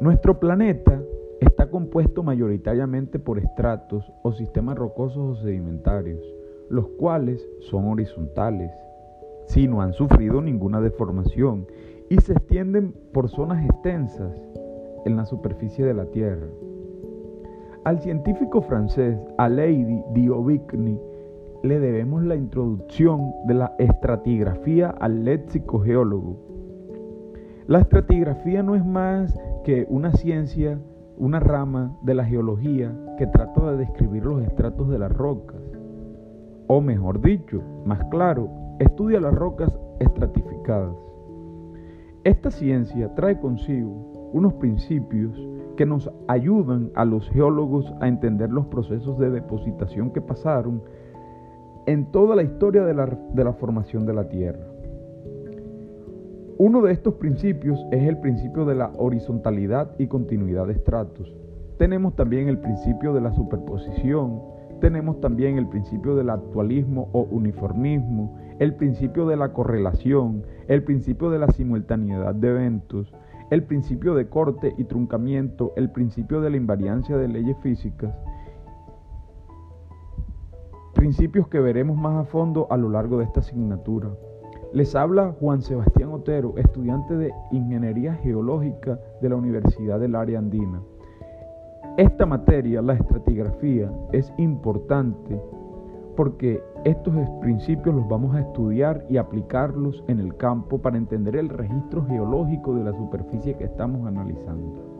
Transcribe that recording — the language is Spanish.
Nuestro planeta está compuesto mayoritariamente por estratos o sistemas rocosos o sedimentarios, los cuales son horizontales, si no han sufrido ninguna deformación y se extienden por zonas extensas en la superficie de la Tierra. Al científico francés Aleidi Diovigny le debemos la introducción de la estratigrafía al léxico geólogo. La estratigrafía no es más que una ciencia, una rama de la geología que trata de describir los estratos de las rocas. O mejor dicho, más claro, estudia las rocas estratificadas. Esta ciencia trae consigo unos principios que nos ayudan a los geólogos a entender los procesos de depositación que pasaron en toda la historia de la, de la, formación de la Tierra. Uno de estos principios es el principio de la horizontalidad y continuidad de estratos. Tenemos también el principio de la superposición, tenemos también el principio del actualismo o uniformismo, el principio de la correlación, el principio de la simultaneidad de eventos, el principio de corte y truncamiento, el principio de la invariancia de leyes físicas, principios que veremos más a fondo a lo largo de esta asignatura. Les habla Juan Sebastián Otero, estudiante de Ingeniería Geológica de la Universidad del Área Andina. Esta materia, la estratigrafía, es importante porque estos principios los vamos a estudiar y aplicarlos en el campo para entender el registro geológico de la superficie que estamos analizando.